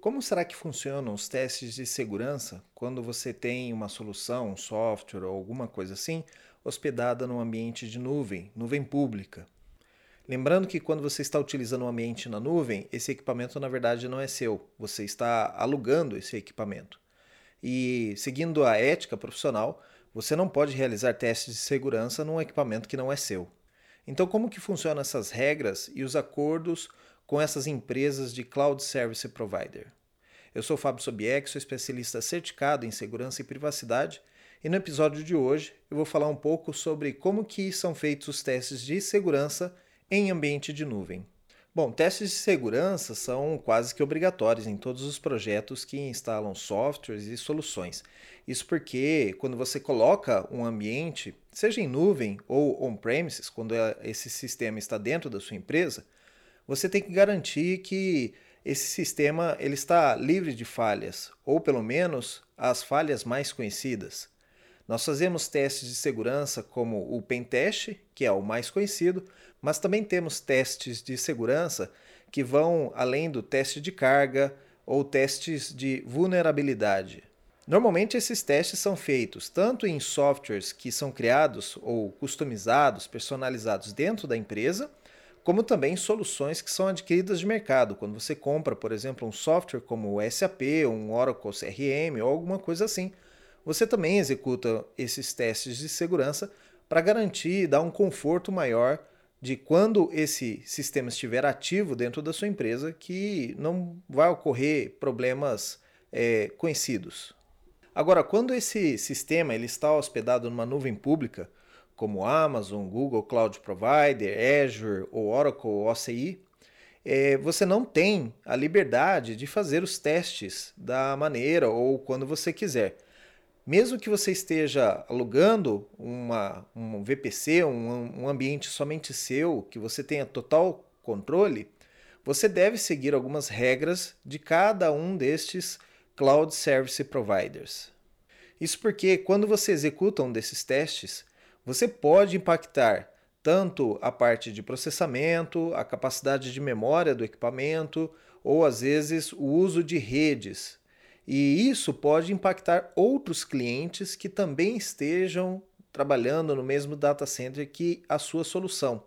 como será que funcionam os testes de segurança quando você tem uma solução, um software ou alguma coisa assim hospedada num ambiente de nuvem, nuvem pública? Lembrando que quando você está utilizando um ambiente na nuvem, esse equipamento na verdade não é seu, você está alugando esse equipamento. E seguindo a ética profissional, você não pode realizar testes de segurança num equipamento que não é seu. Então, como que funcionam essas regras e os acordos com essas empresas de Cloud Service Provider. Eu sou Fábio Sobieck, sou especialista certificado em segurança e privacidade, e no episódio de hoje eu vou falar um pouco sobre como que são feitos os testes de segurança em ambiente de nuvem. Bom, testes de segurança são quase que obrigatórios em todos os projetos que instalam softwares e soluções. Isso porque quando você coloca um ambiente, seja em nuvem ou on-premises, quando esse sistema está dentro da sua empresa, você tem que garantir que esse sistema ele está livre de falhas, ou pelo menos as falhas mais conhecidas. Nós fazemos testes de segurança como o Pentest, que é o mais conhecido, mas também temos testes de segurança que vão além do teste de carga ou testes de vulnerabilidade. Normalmente esses testes são feitos tanto em softwares que são criados ou customizados, personalizados dentro da empresa, como também soluções que são adquiridas de mercado. Quando você compra, por exemplo, um software como o SAP, um Oracle CRM ou alguma coisa assim, você também executa esses testes de segurança para garantir e dar um conforto maior de quando esse sistema estiver ativo dentro da sua empresa, que não vai ocorrer problemas é, conhecidos. Agora, quando esse sistema ele está hospedado numa nuvem pública, como Amazon, Google Cloud Provider, Azure ou Oracle OCI, é, você não tem a liberdade de fazer os testes da maneira ou quando você quiser. Mesmo que você esteja alugando uma, um VPC, um, um ambiente somente seu, que você tenha total controle, você deve seguir algumas regras de cada um destes Cloud Service Providers. Isso porque quando você executa um desses testes, você pode impactar tanto a parte de processamento, a capacidade de memória do equipamento, ou às vezes o uso de redes. E isso pode impactar outros clientes que também estejam trabalhando no mesmo data center que a sua solução.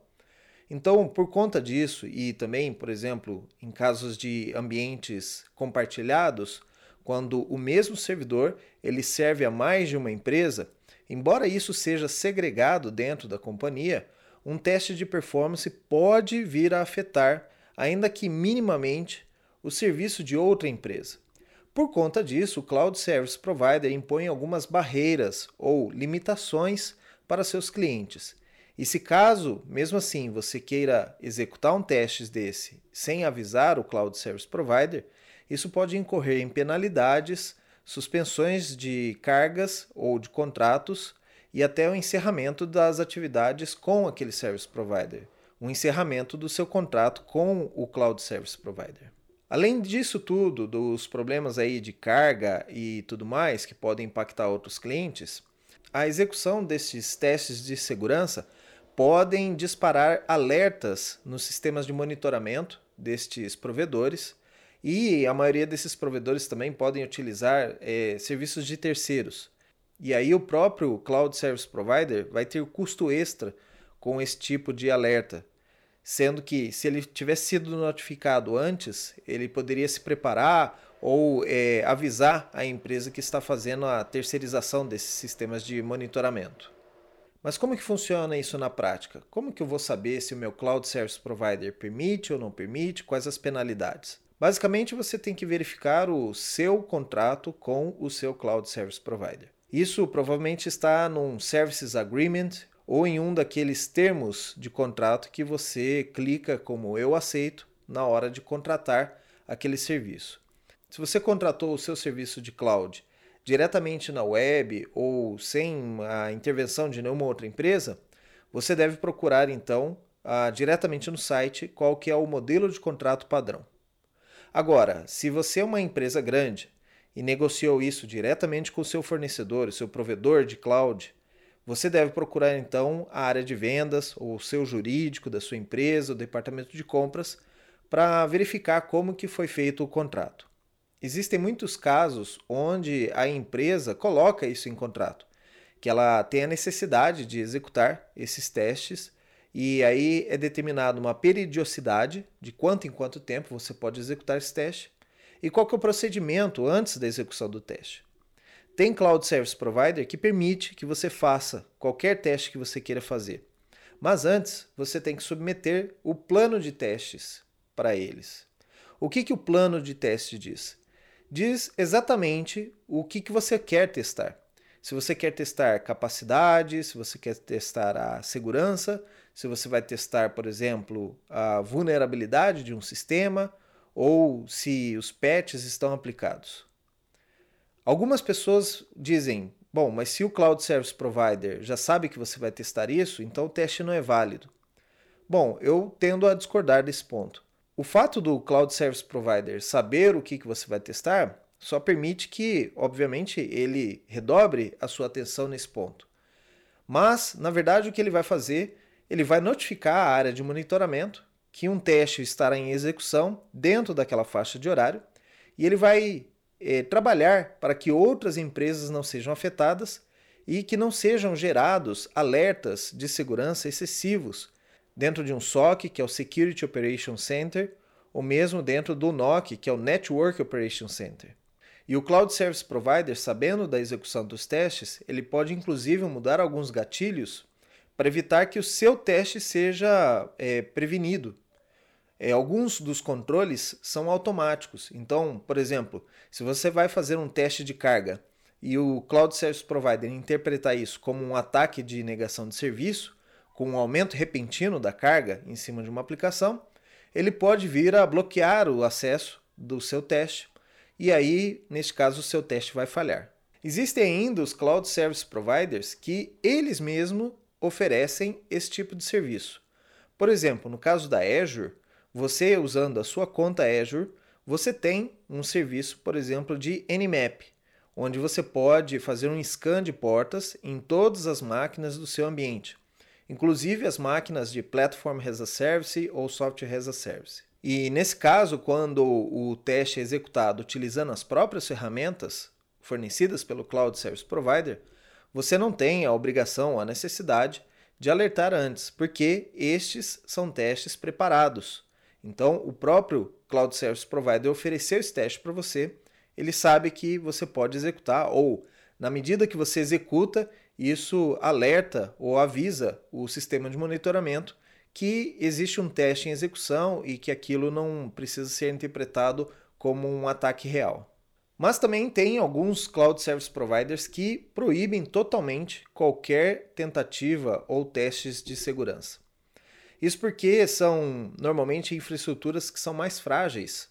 Então, por conta disso, e também, por exemplo, em casos de ambientes compartilhados, quando o mesmo servidor ele serve a mais de uma empresa, Embora isso seja segregado dentro da companhia, um teste de performance pode vir a afetar, ainda que minimamente, o serviço de outra empresa. Por conta disso, o Cloud Service Provider impõe algumas barreiras ou limitações para seus clientes. E se caso, mesmo assim, você queira executar um teste desse sem avisar o Cloud Service Provider, isso pode incorrer em penalidades suspensões de cargas ou de contratos e até o encerramento das atividades com aquele service provider, o encerramento do seu contrato com o cloud service provider. Além disso tudo, dos problemas aí de carga e tudo mais que podem impactar outros clientes, a execução desses testes de segurança podem disparar alertas nos sistemas de monitoramento destes provedores e a maioria desses provedores também podem utilizar é, serviços de terceiros. E aí o próprio Cloud Service Provider vai ter custo extra com esse tipo de alerta. Sendo que se ele tivesse sido notificado antes, ele poderia se preparar ou é, avisar a empresa que está fazendo a terceirização desses sistemas de monitoramento. Mas como que funciona isso na prática? Como que eu vou saber se o meu Cloud Service Provider permite ou não permite? Quais as penalidades? Basicamente, você tem que verificar o seu contrato com o seu Cloud Service Provider. Isso provavelmente está num Services Agreement ou em um daqueles termos de contrato que você clica como eu aceito na hora de contratar aquele serviço. Se você contratou o seu serviço de cloud diretamente na web ou sem a intervenção de nenhuma outra empresa, você deve procurar então uh, diretamente no site qual que é o modelo de contrato padrão. Agora, se você é uma empresa grande e negociou isso diretamente com o seu fornecedor, o seu provedor de cloud, você deve procurar então a área de vendas ou o seu jurídico da sua empresa, o departamento de compras, para verificar como que foi feito o contrato. Existem muitos casos onde a empresa coloca isso em contrato, que ela tem a necessidade de executar esses testes e aí é determinada uma periodicidade de quanto em quanto tempo você pode executar esse teste e qual que é o procedimento antes da execução do teste. Tem Cloud Service Provider que permite que você faça qualquer teste que você queira fazer. Mas antes, você tem que submeter o plano de testes para eles. O que, que o plano de teste diz? Diz exatamente o que, que você quer testar. Se você quer testar capacidade, se você quer testar a segurança, se você vai testar, por exemplo, a vulnerabilidade de um sistema ou se os patches estão aplicados. Algumas pessoas dizem: bom, mas se o Cloud Service Provider já sabe que você vai testar isso, então o teste não é válido. Bom, eu tendo a discordar desse ponto. O fato do Cloud Service Provider saber o que, que você vai testar só permite que, obviamente, ele redobre a sua atenção nesse ponto. Mas, na verdade, o que ele vai fazer ele vai notificar a área de monitoramento que um teste estará em execução dentro daquela faixa de horário e ele vai eh, trabalhar para que outras empresas não sejam afetadas e que não sejam gerados alertas de segurança excessivos dentro de um SOC, que é o Security Operation Center, ou mesmo dentro do NOC, que é o Network Operation Center. E o Cloud Service Provider, sabendo da execução dos testes, ele pode inclusive mudar alguns gatilhos para evitar que o seu teste seja é, prevenido. É, alguns dos controles são automáticos. Então, por exemplo, se você vai fazer um teste de carga e o Cloud Service Provider interpretar isso como um ataque de negação de serviço, com um aumento repentino da carga em cima de uma aplicação, ele pode vir a bloquear o acesso do seu teste e aí, neste caso, o seu teste vai falhar. Existem ainda os Cloud Service Providers que eles mesmos oferecem esse tipo de serviço. Por exemplo, no caso da Azure, você usando a sua conta Azure, você tem um serviço, por exemplo, de Nmap, onde você pode fazer um scan de portas em todas as máquinas do seu ambiente, inclusive as máquinas de Platform as a Service ou Software as a Service. E nesse caso, quando o teste é executado utilizando as próprias ferramentas fornecidas pelo Cloud Service Provider, você não tem a obrigação, a necessidade de alertar antes, porque estes são testes preparados. Então, o próprio Cloud Service Provider ofereceu esse teste para você, ele sabe que você pode executar, ou na medida que você executa, isso alerta ou avisa o sistema de monitoramento que existe um teste em execução e que aquilo não precisa ser interpretado como um ataque real. Mas também tem alguns cloud service providers que proíbem totalmente qualquer tentativa ou testes de segurança. Isso porque são normalmente infraestruturas que são mais frágeis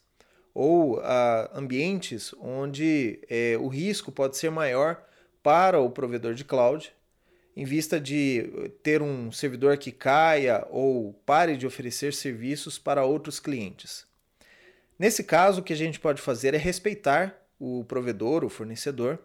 ou ah, ambientes onde eh, o risco pode ser maior para o provedor de cloud, em vista de ter um servidor que caia ou pare de oferecer serviços para outros clientes. Nesse caso, o que a gente pode fazer é respeitar o provedor, o fornecedor.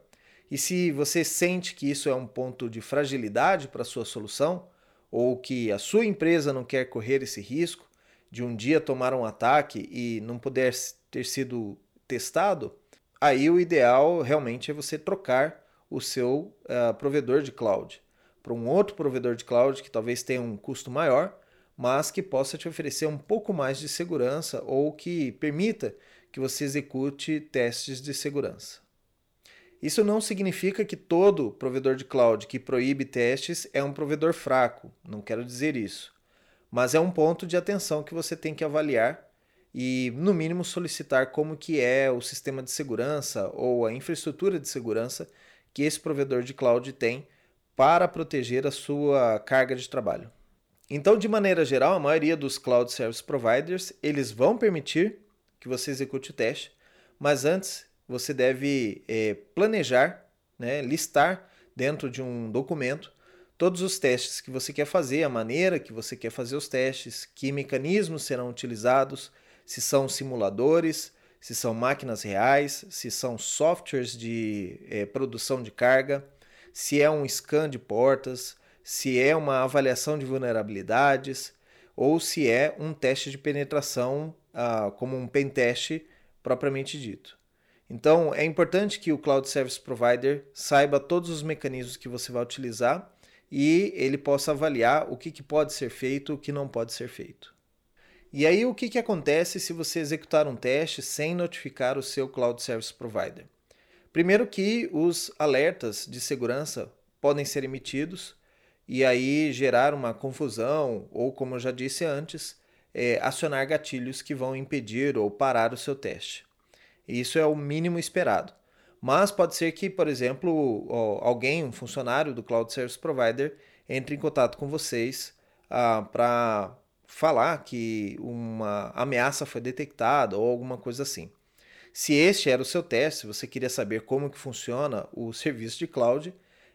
E se você sente que isso é um ponto de fragilidade para a sua solução, ou que a sua empresa não quer correr esse risco de um dia tomar um ataque e não poder ter sido testado, aí o ideal realmente é você trocar o seu uh, provedor de cloud para um outro provedor de cloud que talvez tenha um custo maior, mas que possa te oferecer um pouco mais de segurança ou que permita que você execute testes de segurança. Isso não significa que todo provedor de cloud que proíbe testes é um provedor fraco, não quero dizer isso. Mas é um ponto de atenção que você tem que avaliar e, no mínimo, solicitar como que é o sistema de segurança ou a infraestrutura de segurança que esse provedor de cloud tem para proteger a sua carga de trabalho. Então, de maneira geral, a maioria dos cloud service providers, eles vão permitir que você execute o teste, mas antes você deve é, planejar, né, listar dentro de um documento todos os testes que você quer fazer, a maneira que você quer fazer os testes, que mecanismos serão utilizados, se são simuladores, se são máquinas reais, se são softwares de é, produção de carga, se é um scan de portas, se é uma avaliação de vulnerabilidades ou se é um teste de penetração, ah, como um pen test propriamente dito. Então, é importante que o Cloud Service Provider saiba todos os mecanismos que você vai utilizar e ele possa avaliar o que, que pode ser feito e o que não pode ser feito. E aí, o que, que acontece se você executar um teste sem notificar o seu Cloud Service Provider? Primeiro que os alertas de segurança podem ser emitidos e aí gerar uma confusão ou, como eu já disse antes, é, acionar gatilhos que vão impedir ou parar o seu teste. Isso é o mínimo esperado. Mas pode ser que, por exemplo, alguém, um funcionário do Cloud Service Provider, entre em contato com vocês ah, para falar que uma ameaça foi detectada ou alguma coisa assim. Se este era o seu teste, você queria saber como que funciona o serviço de cloud,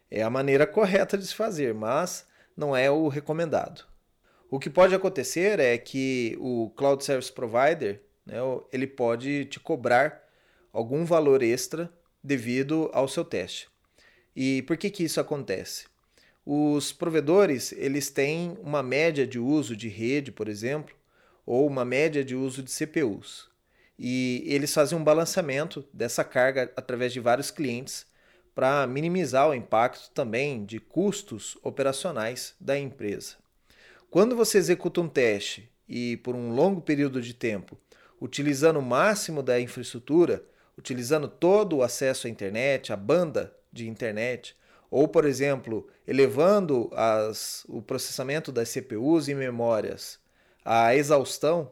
é a maneira correta de se fazer, mas não é o recomendado. O que pode acontecer é que o Cloud Service Provider né, ele pode te cobrar algum valor extra devido ao seu teste. E por que, que isso acontece? Os provedores eles têm uma média de uso de rede, por exemplo, ou uma média de uso de CPUs. E eles fazem um balanceamento dessa carga através de vários clientes para minimizar o impacto também de custos operacionais da empresa. Quando você executa um teste e por um longo período de tempo, utilizando o máximo da infraestrutura, utilizando todo o acesso à internet, a banda de internet, ou, por exemplo, elevando as, o processamento das CPUs e memórias à exaustão,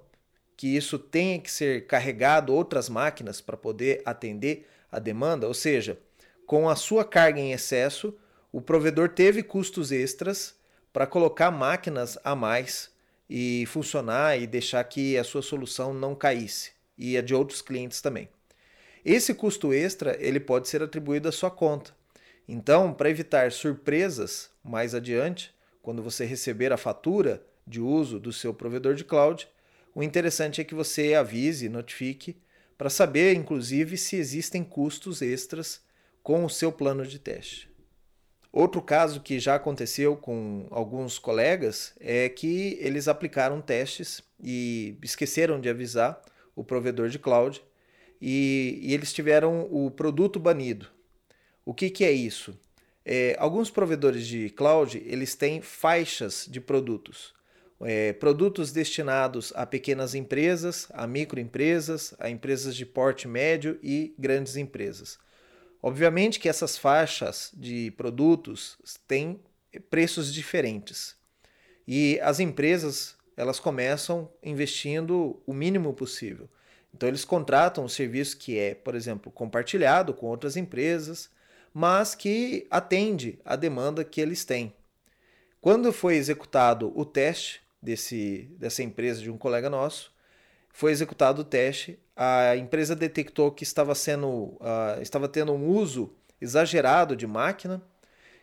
que isso tenha que ser carregado outras máquinas para poder atender a demanda, ou seja, com a sua carga em excesso, o provedor teve custos extras para colocar máquinas a mais e funcionar e deixar que a sua solução não caísse e a de outros clientes também. Esse custo extra ele pode ser atribuído à sua conta. Então, para evitar surpresas mais adiante, quando você receber a fatura de uso do seu provedor de cloud, o interessante é que você avise, notifique, para saber, inclusive, se existem custos extras com o seu plano de teste. Outro caso que já aconteceu com alguns colegas é que eles aplicaram testes e esqueceram de avisar o provedor de cloud e, e eles tiveram o produto banido. O que, que é isso? É, alguns provedores de cloud eles têm faixas de produtos. É, produtos destinados a pequenas empresas, a microempresas, a empresas de porte médio e grandes empresas. Obviamente que essas faixas de produtos têm preços diferentes. E as empresas, elas começam investindo o mínimo possível. Então eles contratam um serviço que é, por exemplo, compartilhado com outras empresas, mas que atende à demanda que eles têm. Quando foi executado o teste desse, dessa empresa de um colega nosso, foi executado o teste, a empresa detectou que estava, sendo, uh, estava tendo um uso exagerado de máquina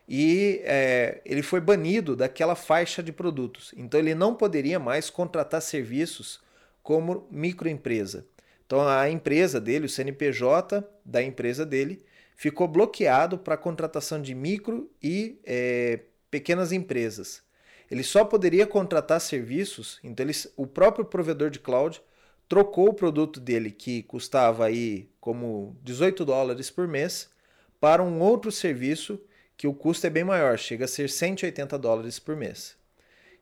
e é, ele foi banido daquela faixa de produtos. Então ele não poderia mais contratar serviços como microempresa. Então a empresa dele, o CNPJ da empresa dele, ficou bloqueado para a contratação de micro e é, pequenas empresas. Ele só poderia contratar serviços, então ele, o próprio provedor de cloud trocou o produto dele, que custava aí como 18 dólares por mês, para um outro serviço que o custo é bem maior, chega a ser 180 dólares por mês.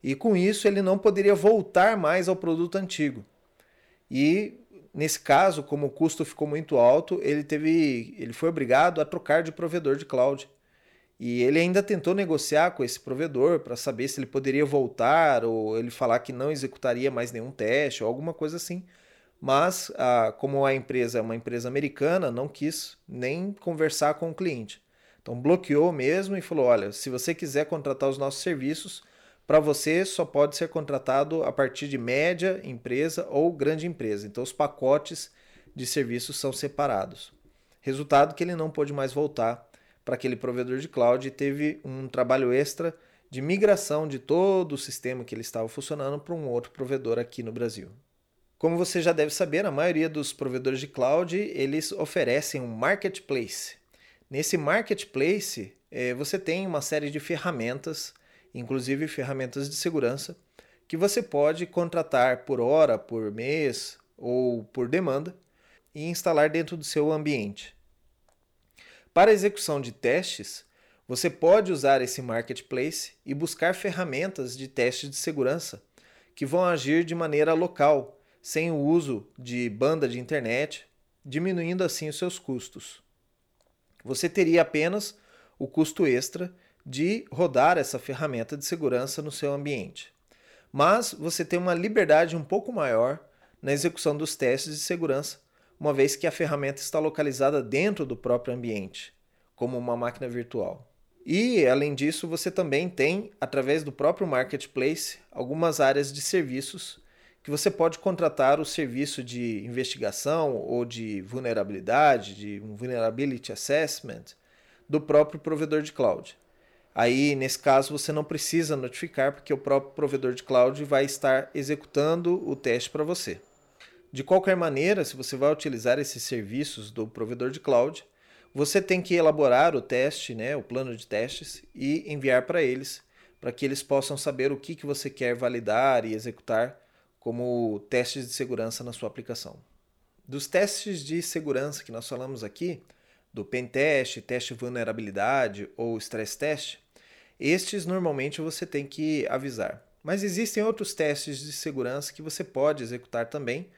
E com isso ele não poderia voltar mais ao produto antigo. E Nesse caso, como o custo ficou muito alto, ele teve, ele foi obrigado a trocar de provedor de cloud. E ele ainda tentou negociar com esse provedor para saber se ele poderia voltar ou ele falar que não executaria mais nenhum teste ou alguma coisa assim. Mas, como a empresa é uma empresa americana, não quis nem conversar com o cliente. Então bloqueou mesmo e falou: olha, se você quiser contratar os nossos serviços, para você só pode ser contratado a partir de média empresa ou grande empresa. Então os pacotes de serviços são separados. Resultado que ele não pôde mais voltar para aquele provedor de cloud e teve um trabalho extra de migração de todo o sistema que ele estava funcionando para um outro provedor aqui no Brasil. Como você já deve saber, a maioria dos provedores de cloud eles oferecem um marketplace. Nesse marketplace é, você tem uma série de ferramentas, inclusive ferramentas de segurança, que você pode contratar por hora, por mês ou por demanda e instalar dentro do seu ambiente. Para execução de testes, você pode usar esse marketplace e buscar ferramentas de teste de segurança que vão agir de maneira local, sem o uso de banda de internet, diminuindo assim os seus custos. Você teria apenas o custo extra de rodar essa ferramenta de segurança no seu ambiente. Mas você tem uma liberdade um pouco maior na execução dos testes de segurança, uma vez que a ferramenta está localizada dentro do próprio ambiente, como uma máquina virtual. E, além disso, você também tem, através do próprio marketplace, algumas áreas de serviços que você pode contratar o serviço de investigação ou de vulnerabilidade, de um vulnerability assessment, do próprio provedor de cloud. Aí, nesse caso, você não precisa notificar, porque o próprio provedor de cloud vai estar executando o teste para você. De qualquer maneira, se você vai utilizar esses serviços do provedor de cloud, você tem que elaborar o teste, né, o plano de testes e enviar para eles, para que eles possam saber o que, que você quer validar e executar como testes de segurança na sua aplicação. Dos testes de segurança que nós falamos aqui, do pen test, teste de vulnerabilidade ou stress test, estes normalmente você tem que avisar. Mas existem outros testes de segurança que você pode executar também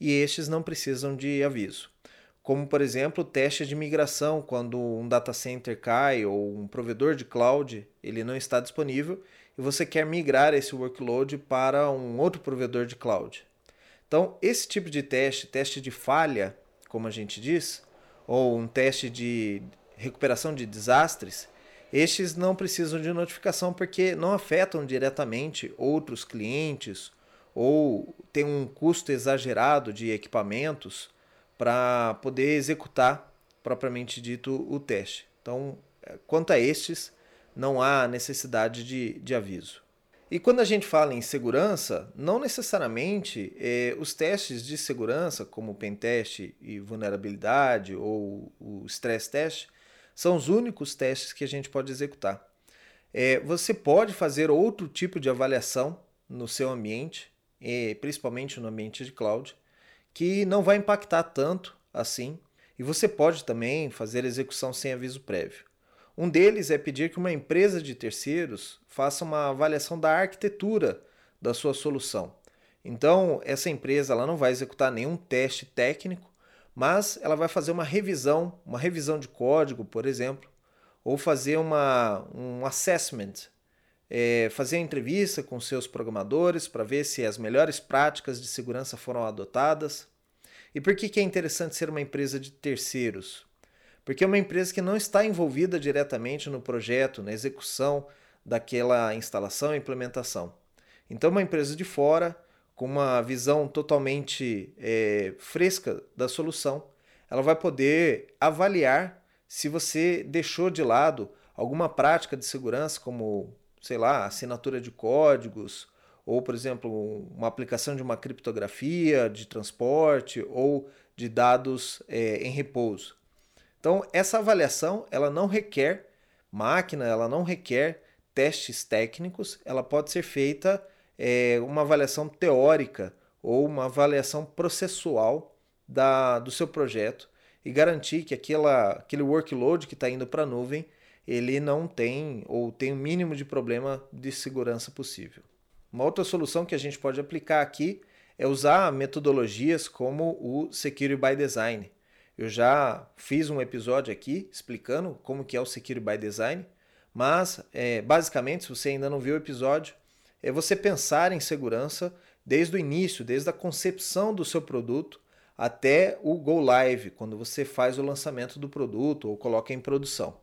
e estes não precisam de aviso como por exemplo teste de migração, quando um data center cai ou um provedor de cloud ele não está disponível e você quer migrar esse workload para um outro provedor de cloud. Então, esse tipo de teste, teste de falha, como a gente diz, ou um teste de recuperação de desastres, estes não precisam de notificação porque não afetam diretamente outros clientes ou tem um custo exagerado de equipamentos para poder executar propriamente dito o teste. Então, é, quanto a estes, não há necessidade de, de aviso. E quando a gente fala em segurança, não necessariamente eh, os testes de segurança, como o pentest e vulnerabilidade ou o stress test, são os únicos testes que a gente pode executar. Eh, você pode fazer outro tipo de avaliação no seu ambiente, eh, principalmente no ambiente de cloud, que não vai impactar tanto assim, e você pode também fazer execução sem aviso prévio. Um deles é pedir que uma empresa de terceiros faça uma avaliação da arquitetura da sua solução. Então, essa empresa ela não vai executar nenhum teste técnico, mas ela vai fazer uma revisão, uma revisão de código, por exemplo, ou fazer uma, um assessment, é, fazer entrevista com seus programadores para ver se as melhores práticas de segurança foram adotadas. E por que, que é interessante ser uma empresa de terceiros? Porque é uma empresa que não está envolvida diretamente no projeto, na execução daquela instalação e implementação. Então, uma empresa de fora, com uma visão totalmente é, fresca da solução, ela vai poder avaliar se você deixou de lado alguma prática de segurança, como sei lá, assinatura de códigos, ou, por exemplo, uma aplicação de uma criptografia de transporte ou de dados é, em repouso. Então, essa avaliação ela não requer máquina, ela não requer testes técnicos, ela pode ser feita é, uma avaliação teórica ou uma avaliação processual da, do seu projeto e garantir que aquela, aquele workload que está indo para a nuvem ele não tem ou tem o mínimo de problema de segurança possível. Uma outra solução que a gente pode aplicar aqui é usar metodologias como o Security by Design. Eu já fiz um episódio aqui explicando como que é o Security by Design, mas é, basicamente, se você ainda não viu o episódio, é você pensar em segurança desde o início, desde a concepção do seu produto até o go live, quando você faz o lançamento do produto ou coloca em produção.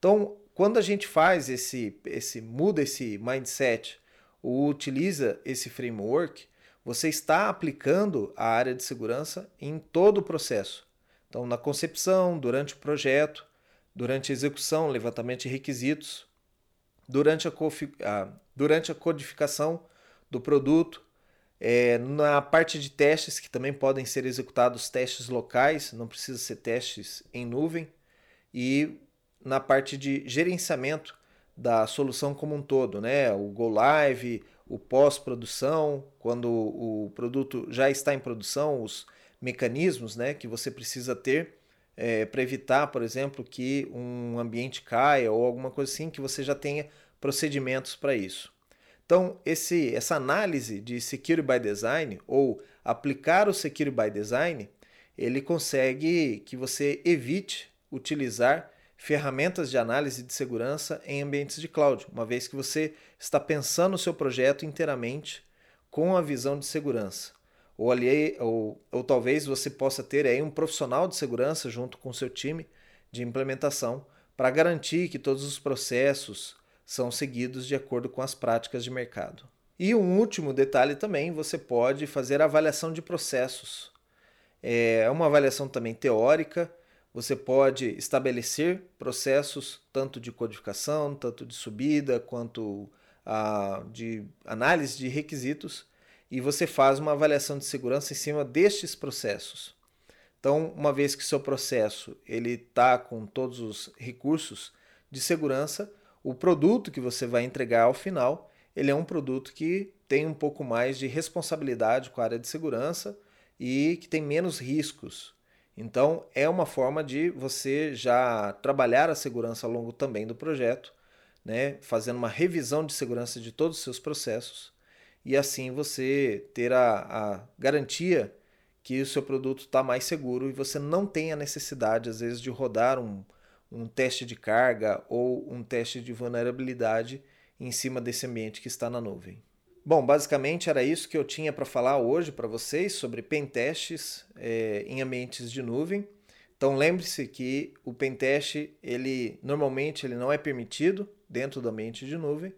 Então, quando a gente faz esse, esse muda esse mindset ou utiliza esse framework, você está aplicando a área de segurança em todo o processo, Então, na concepção, durante o projeto, durante a execução, levantamento de requisitos, durante a, a, durante a codificação do produto, é, na parte de testes, que também podem ser executados testes locais, não precisa ser testes em nuvem, e na parte de gerenciamento da solução como um todo, né? O Go Live, o pós-produção, quando o produto já está em produção, os mecanismos né, que você precisa ter é, para evitar, por exemplo, que um ambiente caia ou alguma coisa assim, que você já tenha procedimentos para isso. Então, esse, essa análise de Security by Design ou aplicar o Security by Design, ele consegue que você evite utilizar ferramentas de análise de segurança em ambientes de cloud, uma vez que você está pensando o seu projeto inteiramente com a visão de segurança. Ou, ali, ou, ou talvez você possa ter aí um profissional de segurança junto com o seu time de implementação para garantir que todos os processos são seguidos de acordo com as práticas de mercado. E um último detalhe também, você pode fazer avaliação de processos. É uma avaliação também teórica, você pode estabelecer processos tanto de codificação, tanto de subida, quanto a, de análise de requisitos, e você faz uma avaliação de segurança em cima destes processos. Então, uma vez que seu processo ele está com todos os recursos de segurança, o produto que você vai entregar ao final, ele é um produto que tem um pouco mais de responsabilidade com a área de segurança e que tem menos riscos então, é uma forma de você já trabalhar a segurança ao longo também do projeto, né? fazendo uma revisão de segurança de todos os seus processos, e assim você ter a, a garantia que o seu produto está mais seguro e você não tem a necessidade, às vezes, de rodar um, um teste de carga ou um teste de vulnerabilidade em cima desse ambiente que está na nuvem. Bom, basicamente era isso que eu tinha para falar hoje para vocês sobre pentestes é, em ambientes de nuvem. Então lembre-se que o pentest, ele normalmente ele não é permitido dentro do ambiente de nuvem.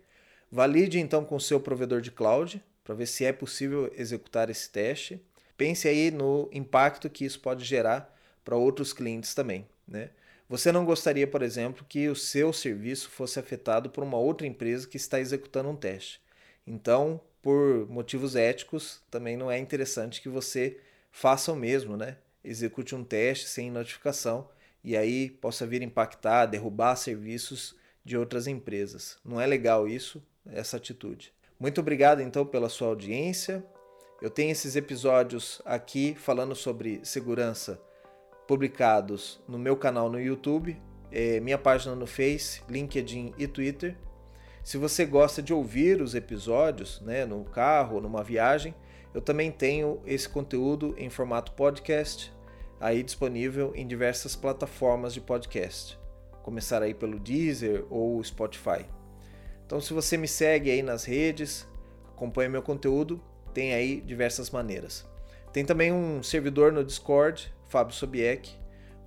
Valide então com o seu provedor de cloud para ver se é possível executar esse teste. Pense aí no impacto que isso pode gerar para outros clientes também. Né? Você não gostaria, por exemplo, que o seu serviço fosse afetado por uma outra empresa que está executando um teste. Então, por motivos éticos, também não é interessante que você faça o mesmo, né? Execute um teste sem notificação e aí possa vir impactar, derrubar serviços de outras empresas. Não é legal isso, essa atitude. Muito obrigado então pela sua audiência. Eu tenho esses episódios aqui falando sobre segurança publicados no meu canal no YouTube, é, minha página no Face, LinkedIn e Twitter. Se você gosta de ouvir os episódios né, no carro, numa viagem, eu também tenho esse conteúdo em formato podcast, aí disponível em diversas plataformas de podcast. Começar aí pelo Deezer ou Spotify. Então, se você me segue aí nas redes, acompanha meu conteúdo, tem aí diversas maneiras. Tem também um servidor no Discord, Fábio Sobiek,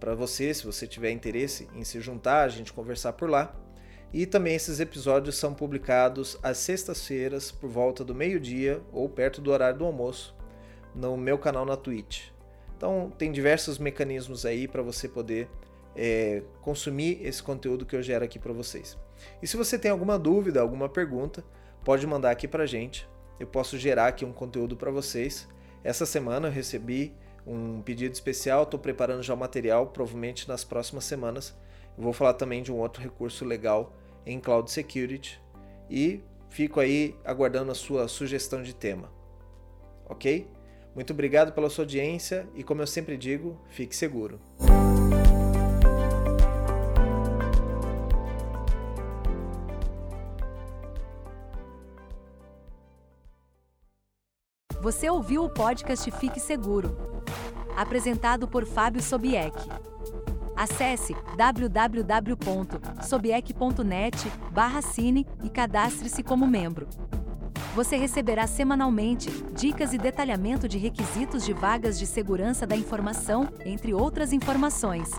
para você, se você tiver interesse em se juntar, a gente conversar por lá. E também esses episódios são publicados às sextas-feiras por volta do meio-dia ou perto do horário do almoço no meu canal na Twitch. Então tem diversos mecanismos aí para você poder é, consumir esse conteúdo que eu gero aqui para vocês. E se você tem alguma dúvida, alguma pergunta, pode mandar aqui para gente. Eu posso gerar aqui um conteúdo para vocês. Essa semana eu recebi um pedido especial, estou preparando já o material, provavelmente nas próximas semanas. Vou falar também de um outro recurso legal em Cloud Security e fico aí aguardando a sua sugestão de tema. Ok? Muito obrigado pela sua audiência e, como eu sempre digo, fique seguro. Você ouviu o podcast Fique Seguro, apresentado por Fábio Sobieck. Acesse www.sobiec.net/cine e cadastre-se como membro. Você receberá semanalmente dicas e detalhamento de requisitos de vagas de segurança da informação, entre outras informações.